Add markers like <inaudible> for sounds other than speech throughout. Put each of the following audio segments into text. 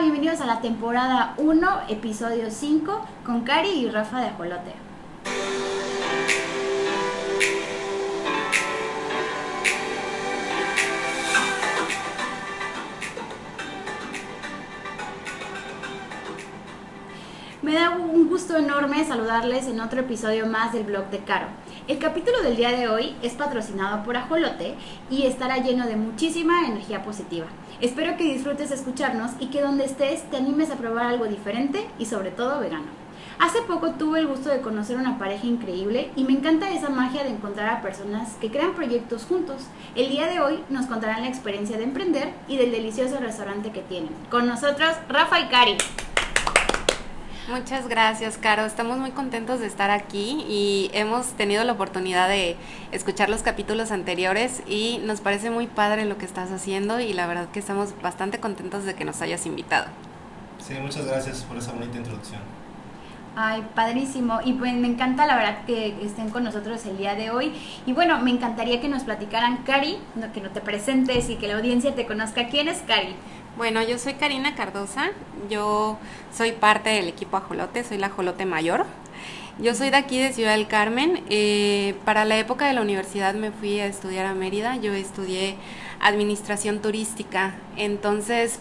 Bienvenidos a la temporada 1, episodio 5, con Cari y Rafa de Ajolote. Me da un gusto enorme saludarles en otro episodio más del blog de Caro. El capítulo del día de hoy es patrocinado por Ajolote y estará lleno de muchísima energía positiva. Espero que disfrutes escucharnos y que donde estés te animes a probar algo diferente y sobre todo vegano. Hace poco tuve el gusto de conocer una pareja increíble y me encanta esa magia de encontrar a personas que crean proyectos juntos. El día de hoy nos contarán la experiencia de emprender y del delicioso restaurante que tienen. Con nosotros, Rafa y Cari. Muchas gracias, Caro. Estamos muy contentos de estar aquí y hemos tenido la oportunidad de escuchar los capítulos anteriores y nos parece muy padre lo que estás haciendo y la verdad que estamos bastante contentos de que nos hayas invitado. Sí, muchas gracias por esa bonita introducción. Ay, padrísimo. Y pues me encanta la verdad que estén con nosotros el día de hoy. Y bueno, me encantaría que nos platicaran, Cari, que no te presentes y que la audiencia te conozca. ¿Quién es Cari? Bueno, yo soy Karina Cardosa, yo soy parte del equipo Ajolote, soy la Ajolote Mayor. Yo soy de aquí de Ciudad del Carmen. Eh, para la época de la universidad me fui a estudiar a Mérida. Yo estudié administración turística. Entonces,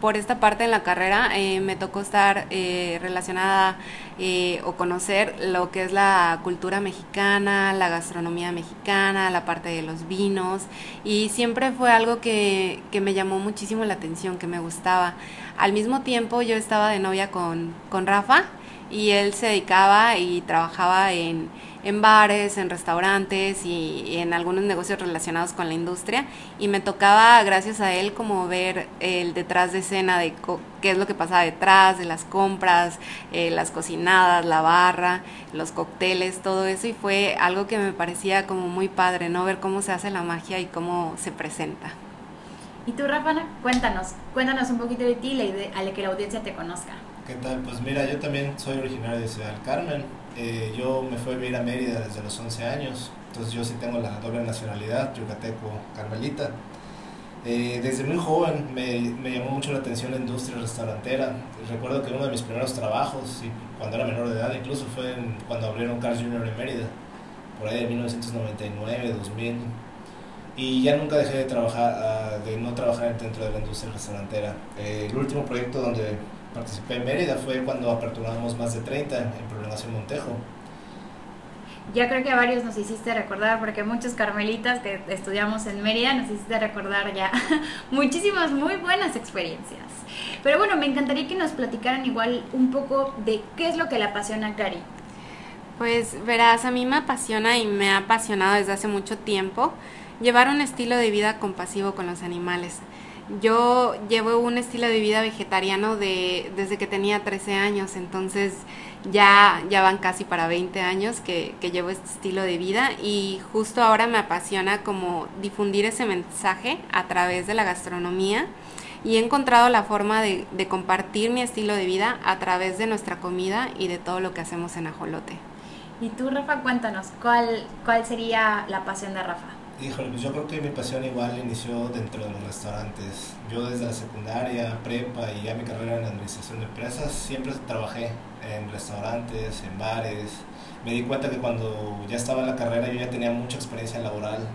por esta parte de la carrera eh, me tocó estar eh, relacionada eh, o conocer lo que es la cultura mexicana, la gastronomía mexicana, la parte de los vinos y siempre fue algo que, que me llamó muchísimo la atención, que me gustaba. Al mismo tiempo yo estaba de novia con, con Rafa y él se dedicaba y trabajaba en en bares, en restaurantes y, en algunos negocios relacionados con la industria y me tocaba gracias a él como ver el detrás de escena de qué es lo que pasa detrás de las compras, eh, las cocinadas, la barra, los cócteles, todo eso y fue algo que me parecía como muy padre, ¿no? Ver cómo se hace la magia y cómo se presenta. Y tú, Rafa, cuéntanos, cuéntanos un poquito de ti, a que la audiencia te conozca. ¿Qué tal? Pues mira, yo también soy originario de Ciudad del Carmen, eh, yo me fui a vivir a Mérida desde los 11 años, entonces yo sí tengo la doble nacionalidad, yucateco, carmelita. Eh, desde muy joven me, me, llamó mucho la atención la industria restaurantera. Recuerdo que uno de mis primeros trabajos, y cuando era menor de edad incluso, fue cuando abrieron Carl's Jr. en Mérida, por ahí de 1999, 2000. Y ya nunca dejé de trabajar, ah, de no trabajar dentro de la industria restaurantera. Eh, el último proyecto donde participé en Mérida fue cuando aperturamos más de 30 en Prolongación Montejo. Ya creo que a varios nos hiciste recordar, porque muchos carmelitas que estudiamos en Mérida nos hiciste recordar ya <laughs> muchísimas muy buenas experiencias. Pero bueno, me encantaría que nos platicaran igual un poco de qué es lo que le apasiona a Cari. Pues verás, a mí me apasiona y me ha apasionado desde hace mucho tiempo llevar un estilo de vida compasivo con los animales. Yo llevo un estilo de vida vegetariano de, desde que tenía 13 años, entonces ya, ya van casi para 20 años que, llevo este estilo de vida y justo ahora me apasiona como difundir ese mensaje a través de la gastronomía y he encontrado la forma de, de, compartir mi estilo de vida a través de nuestra comida y de todo lo que hacemos en Ajolote. Y tú, Rafa, cuéntanos, ¿cuál, cuál sería la pasión de Rafa? Híjole, pues yo creo que mi pasión igual inició dentro de los restaurantes. Yo desde la secundaria, prepa y ya mi carrera en administración de empresas siempre trabajé en restaurantes, en bares. Me di cuenta que cuando ya estaba en la carrera yo ya tenía mucha experiencia laboral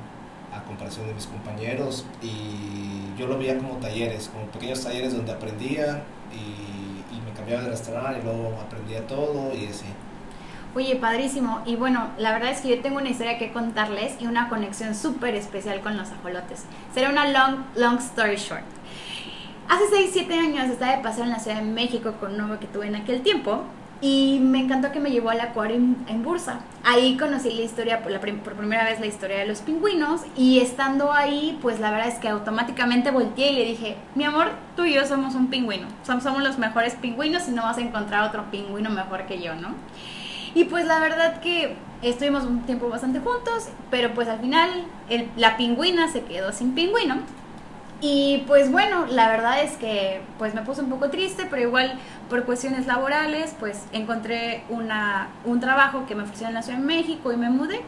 a comparación de mis compañeros y yo lo veía como talleres, como pequeños talleres donde aprendía y, y me cambiaba de restaurante y luego aprendía todo y así. Oye, padrísimo. Y bueno, la verdad es que yo tengo una historia que contarles y una conexión súper especial con los ajolotes. Será una long, long story short. Hace 6, 7 años estaba de paseo en la Ciudad de México con un novio que tuve en aquel tiempo y me encantó que me llevó al acuario en, Bursa. Ahí conocí la historia, por, primera vez la historia de los pingüinos y estando ahí, pues la verdad es que automáticamente volteé y le dije, mi amor, tú y yo somos un pingüino, somos los mejores pingüinos y no vas a encontrar otro pingüino mejor que yo, ¿no? Y pues la verdad que estuvimos un tiempo bastante juntos, pero pues al final la pingüina se quedó sin pingüino. Y pues bueno, la verdad es que pues me puse un poco triste, pero igual por cuestiones laborales pues encontré una, un trabajo que me ofrecieron en la Ciudad de México y me mudé.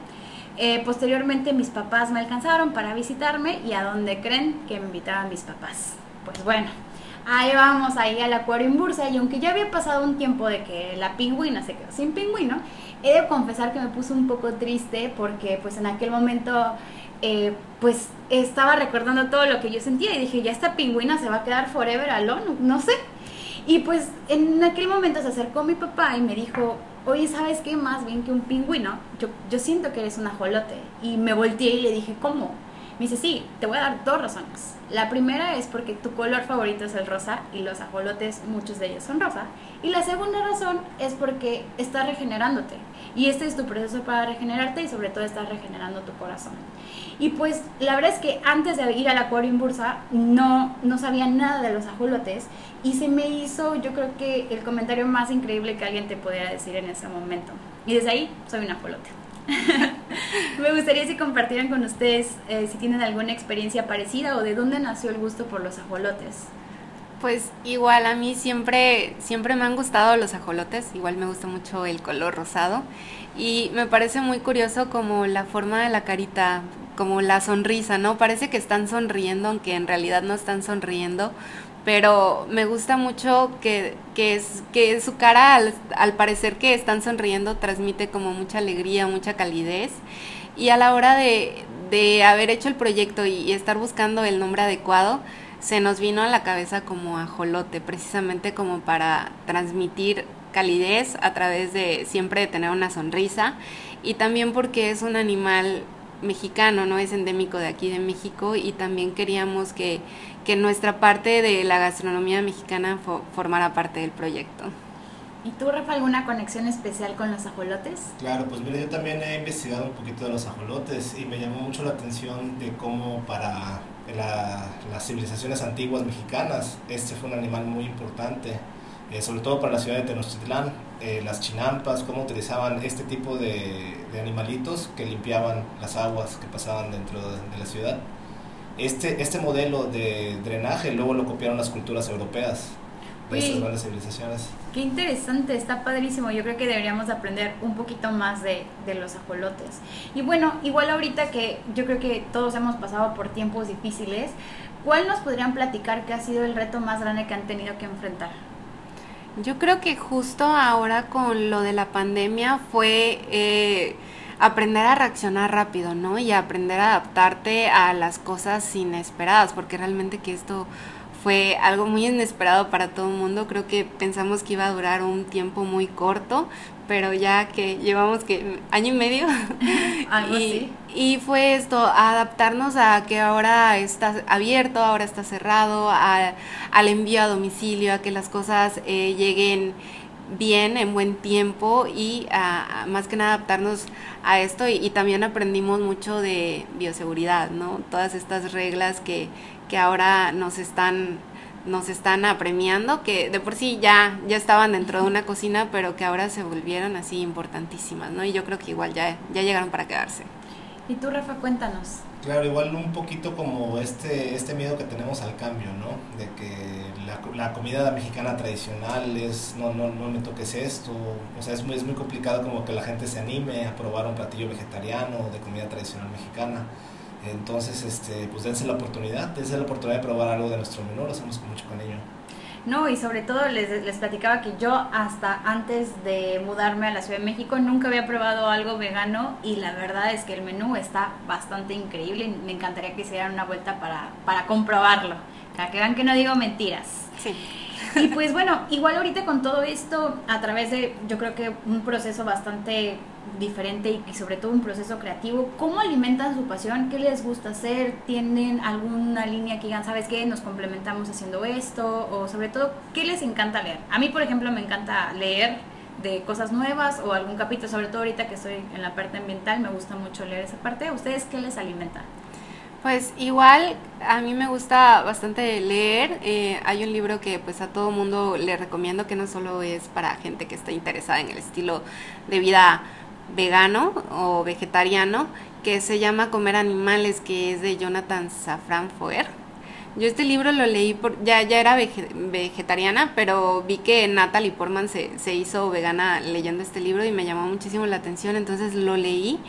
Eh, posteriormente mis papás me alcanzaron para visitarme y a donde creen que me invitaban mis papás. Pues bueno, ahí vamos ahí al acuario en Bursa y aunque ya había pasado un tiempo de que la pingüina se quedó sin pingüino, he de confesar que me puse un poco triste porque pues en aquel momento eh, pues estaba recordando todo lo que yo sentía y dije, ya esta pingüina se va a quedar forever alone, no sé. Y pues en aquel momento se acercó mi papá y me dijo, oye, ¿sabes qué? Más bien que un pingüino, yo, yo siento que eres un ajolote. Y me volteé y le dije, ¿cómo? Me dice, sí, te voy a dar dos razones. La primera es porque tu color favorito es el rosa y los ajolotes, muchos de ellos son rosa. Y la segunda razón es porque estás regenerándote. Y este es tu proceso para regenerarte y sobre todo estás regenerando tu corazón. Y pues la verdad es que antes de ir al acuario en bursa no, no sabía nada de los ajolotes y se me hizo yo creo que el comentario más increíble que alguien te pudiera decir en ese momento. Y desde ahí soy un ajolote. <laughs> Me gustaría si compartieran con ustedes eh, si tienen alguna experiencia parecida o de dónde nació el gusto por los ajolotes. Pues igual a mí siempre, siempre me han gustado los ajolotes, igual me gusta mucho el color rosado y me parece muy curioso como la forma de la carita, como la sonrisa, ¿no? Parece que están sonriendo aunque en realidad no están sonriendo, pero me gusta mucho que, que, es, que su cara, al, parecer que están sonriendo, transmite como mucha alegría, mucha calidez. Y a la hora de, de haber hecho el proyecto y, estar buscando el nombre adecuado, se nos vino a la cabeza como ajolote, precisamente como para transmitir calidez a través de siempre tener una sonrisa y también porque es un animal mexicano, no es endémico de aquí de México y también queríamos que, que nuestra parte de la gastronomía mexicana fo formara parte del proyecto. ¿Y tú, Rafa, alguna conexión especial con los ajolotes? Claro, pues mira, yo también he investigado un poquito de los ajolotes y me llamó mucho la atención de cómo para la, las civilizaciones antiguas mexicanas este fue un animal muy importante, eh, sobre todo para la ciudad de Tenochtitlán, eh, las chinampas, cómo utilizaban este tipo de, de, animalitos que limpiaban las aguas que pasaban dentro de, de la ciudad. Este, este modelo de drenaje luego lo copiaron las culturas europeas de estas grandes civilizaciones. Qué interesante, está padrísimo. Yo creo que deberíamos aprender un poquito más de, de, los ajolotes. Y bueno, igual ahorita que yo creo que todos hemos pasado por tiempos difíciles, ¿cuál nos podrían platicar que ha sido el reto más grande que han tenido que enfrentar? Yo creo que justo ahora con lo de la pandemia fue... Eh, aprender a reaccionar rápido, ¿no? Y aprender a adaptarte a las cosas inesperadas, porque realmente que esto fue algo muy inesperado para todo el mundo. Creo que pensamos que iba a durar un tiempo muy corto, pero ya que llevamos que año y medio <laughs> Algo y, así. y fue esto adaptarnos a que ahora está abierto ahora está cerrado a, al envío a domicilio a que las cosas eh, lleguen bien en buen tiempo y más que nada adaptarnos a esto y, y, también aprendimos mucho de bioseguridad, ¿no? Todas estas reglas que, que ahora nos están nos están apremiando, que de por sí ya, ya estaban dentro de una cocina, pero que ahora se volvieron así importantísimas, ¿no? Y yo creo que igual ya, ya llegaron para quedarse. Y tú, Rafa, cuéntanos. Claro, igual un poquito como este, este miedo que tenemos al cambio, ¿no? De que la, la comida mexicana tradicional es, no, no, no me toques esto, o sea, es muy, es muy complicado como que la gente se anime a probar un platillo vegetariano de comida tradicional mexicana. Entonces, este, pues dense la oportunidad, dense la oportunidad de probar algo de nuestro menú, lo hacemos con mucho cariño. No, y sobre todo les, les platicaba que yo hasta antes de mudarme a la Ciudad de México nunca había probado algo vegano y la verdad es que el menú está bastante increíble y me encantaría que hicieran una vuelta para, para comprobarlo, para que vean que no digo mentiras. Sí. Y pues bueno, igual ahorita con todo esto, a través de yo creo que un proceso bastante diferente y, sobre todo un proceso creativo, ¿cómo alimentan su pasión? ¿Qué les gusta hacer? ¿Tienen alguna línea que digan, sabes qué, nos complementamos haciendo esto? O sobre todo, ¿qué les encanta leer? A mí, por ejemplo, me encanta leer de cosas nuevas o algún capítulo, sobre todo ahorita que estoy en la parte ambiental, me gusta mucho leer esa parte. ¿A ustedes qué les alimenta? Pues igual a mí me gusta bastante leer. Eh, hay un libro que pues a todo mundo le recomiendo que no solo es para gente que está interesada en el estilo de vida vegano o vegetariano, que se llama Comer Animales, que es de Jonathan Safran Foer. Yo este libro lo leí, por, ya, ya era vege, vegetariana, pero vi que Natalie Portman se, se hizo vegana leyendo este libro y me llamó muchísimo la atención, entonces lo leí.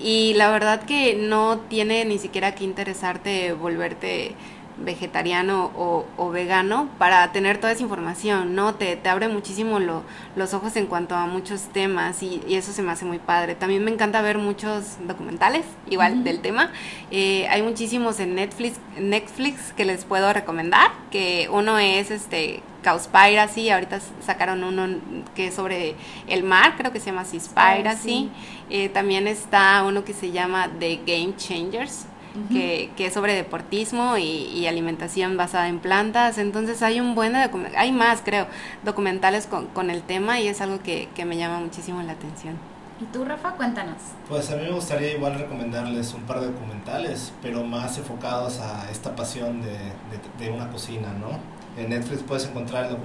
Y la verdad que no tiene ni siquiera que interesarte volverte vegetariano o, vegano para tener toda esa información, ¿no? Te, te abre muchísimo lo, los ojos en cuanto a muchos temas y, eso se me hace muy padre. También me encanta ver muchos documentales, igual del tema. Eh, hay muchísimos en Netflix, Netflix que les puedo recomendar, que uno es este Cowspiracy, ahorita sacaron uno que es sobre el mar, creo que se llama Seaspiracy. Eh, también está uno que se llama The Game Changers, que, es sobre deportismo y, alimentación basada en plantas. Entonces hay un buen, hay más creo, documentales con, el tema y es algo que, me llama muchísimo la atención. ¿Y tú, Rafa? Cuéntanos. Pues a mí me gustaría igual recomendarles un par de documentales, pero más enfocados a esta pasión de, una cocina, ¿no? En Netflix puedes encontrar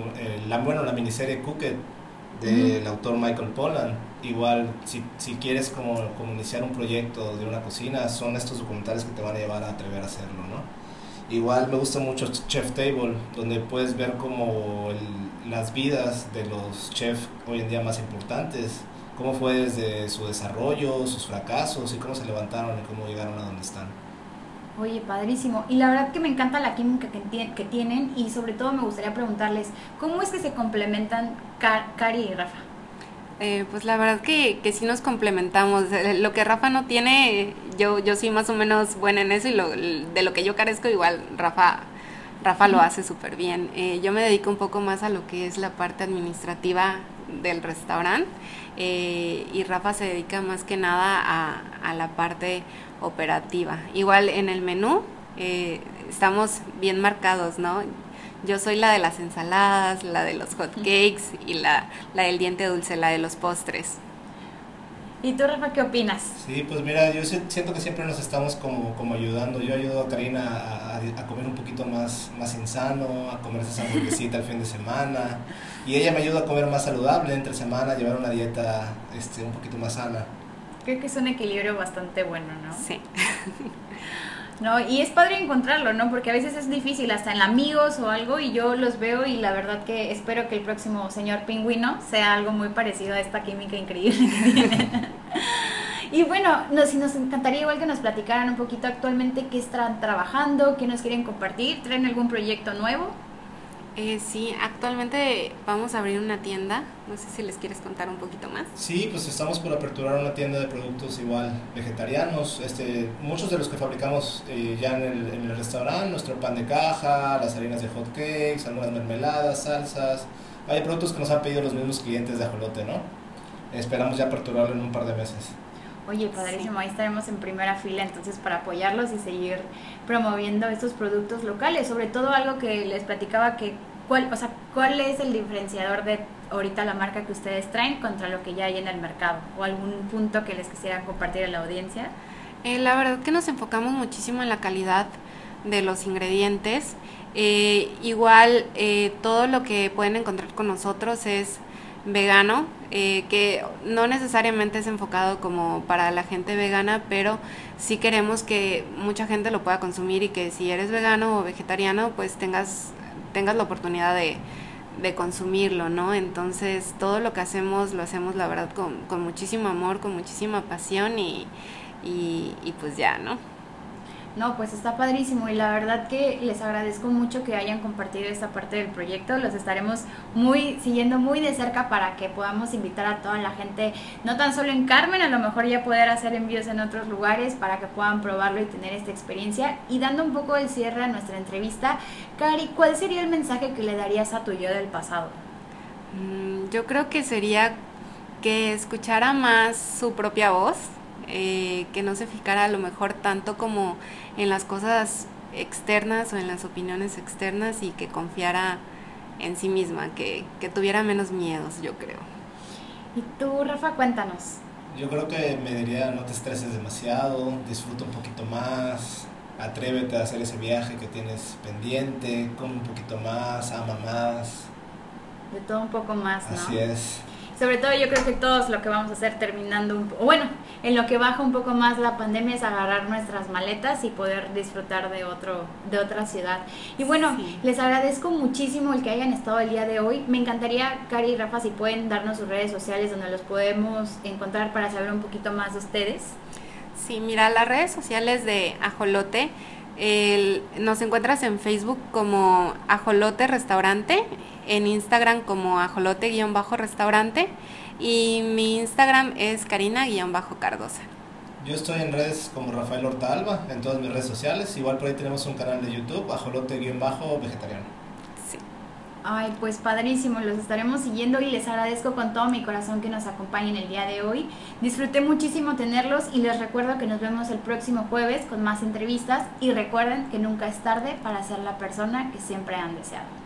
la, bueno, la miniserie Cooked del autor Michael Pollan. Igual, si, si quieres como, como, iniciar un proyecto de una cocina, son estos documentales que te van a llevar a atrever a hacerlo, ¿no? Igual me gusta mucho Chef Table, donde puedes ver como las vidas de los chefs hoy en día más importantes, cómo fue desde su desarrollo, sus fracasos y cómo se levantaron y cómo llegaron a donde están. Oye, padrísimo. Y la verdad que me encanta la química que, que tienen y sobre todo me gustaría preguntarles, ¿cómo es que se complementan Cari y Rafa? Eh, pues la verdad que, que sí nos complementamos. Eh, lo que Rafa no tiene, yo, yo soy más o menos buena en eso y lo, de lo que yo carezco igual Rafa, Rafa lo hace súper bien. Eh, yo me dedico un poco más a lo que es la parte administrativa del restaurante y Rafa se dedica más que nada a, a la parte operativa. Igual en el menú eh, estamos bien marcados, ¿no? Yo soy la de las ensaladas, la de los hot cakes y la, la del diente dulce, la de los postres. ¿Y tú, Rafa, qué opinas? Sí, pues mira, yo siento que siempre nos estamos como, como ayudando. Yo ayudo a Karina a, a, comer un poquito más, más insano, a comer esa hamburguesita el fin de semana. Y ella me ayuda a comer más saludable entre semana, a llevar una dieta este, un poquito más sana creo que es un equilibrio bastante bueno, ¿no? Sí. <laughs> No, y es padre encontrarlo, ¿no? Porque a veces es difícil, hasta en amigos o algo, y yo los veo y la verdad que espero que el próximo señor pingüino sea algo muy parecido a esta química increíble que tiene. <laughs> y bueno, nos, nos encantaría igual que nos platicaran un poquito actualmente qué están trabajando, qué nos quieren compartir, traen algún proyecto nuevo. Eh, sí, actualmente vamos a abrir una tienda. No sé si les quieres contar un poquito más. Sí, pues estamos por aperturar una tienda de productos igual vegetarianos. Este, muchos de los que fabricamos eh, ya en el, en el, restaurante, nuestro pan de caja, las harinas de hot cakes, algunas mermeladas, salsas. Hay productos que nos han pedido los mismos clientes de Ajolote, ¿no? Esperamos ya aperturarlo en un par de meses. Oye, padrísimo, ahí estaremos en primera fila entonces para apoyarlos y seguir promoviendo estos productos locales, sobre todo algo que les platicaba que cuál, o sea, cuál es el diferenciador de ahorita la marca que ustedes traen contra lo que ya hay en el mercado o algún punto que les quisieran compartir a la audiencia. Eh, la verdad que nos enfocamos muchísimo en la calidad de los ingredientes. Eh, igual eh, todo lo que pueden encontrar con nosotros es vegano, eh, que no necesariamente es enfocado como para la gente vegana, pero sí queremos que mucha gente lo pueda consumir y que si eres vegano o vegetariano, pues tengas, tengas la oportunidad de, de consumirlo, ¿no? Entonces todo lo que hacemos lo hacemos la verdad con, con muchísimo amor, con muchísima pasión y, y, y pues ya, ¿no? No, pues está padrísimo y la verdad que les agradezco mucho que hayan compartido esta parte del proyecto. Los estaremos muy siguiendo muy de cerca para que podamos invitar a toda la gente, no tan solo en Carmen, a lo mejor ya poder hacer envíos en otros lugares para que puedan probarlo y tener esta experiencia. Y dando un poco el cierre a nuestra entrevista, Cari, ¿cuál sería el mensaje que le darías a tu yo del pasado? Mm, yo creo que sería que escuchara más su propia voz, eh, que no se ficara a lo mejor tanto como en las cosas externas o en las opiniones externas y que confiara en sí misma, que, que tuviera menos miedos, yo creo. ¿Y tú, Rafa, cuéntanos? Yo creo que me diría no te estreses demasiado, disfruta un poquito más, atrévete a hacer ese viaje que tienes pendiente, come un poquito más, ama más. De todo un poco más, ¿no? Así es sobre todo yo creo que todos lo que vamos a hacer terminando, un, bueno, en lo que baja un poco más la pandemia es agarrar nuestras maletas y poder disfrutar de otro de otra ciudad. Y bueno, les agradezco muchísimo el que hayan estado el día de hoy. Me encantaría, Cari y Rafa, si pueden darnos sus redes sociales donde los podemos encontrar para saber un poquito más de ustedes. Sí, mira, las redes sociales de Ajolote nos encuentras en Facebook como Ajolote Restaurante, en Instagram como Ajolote-Restaurante y mi Instagram es Karina-Cardosa. Yo estoy en redes como Rafael Hortalba, en todas mis redes sociales. Igual por ahí tenemos un canal de YouTube, ajolote-vegetariano. Ay, pues padrísimo, los estaremos siguiendo y les agradezco con todo mi corazón que nos acompañen el día de hoy. Disfruté muchísimo tenerlos y les recuerdo que nos vemos el próximo jueves con más entrevistas y recuerden que nunca es tarde para ser la persona que siempre han deseado.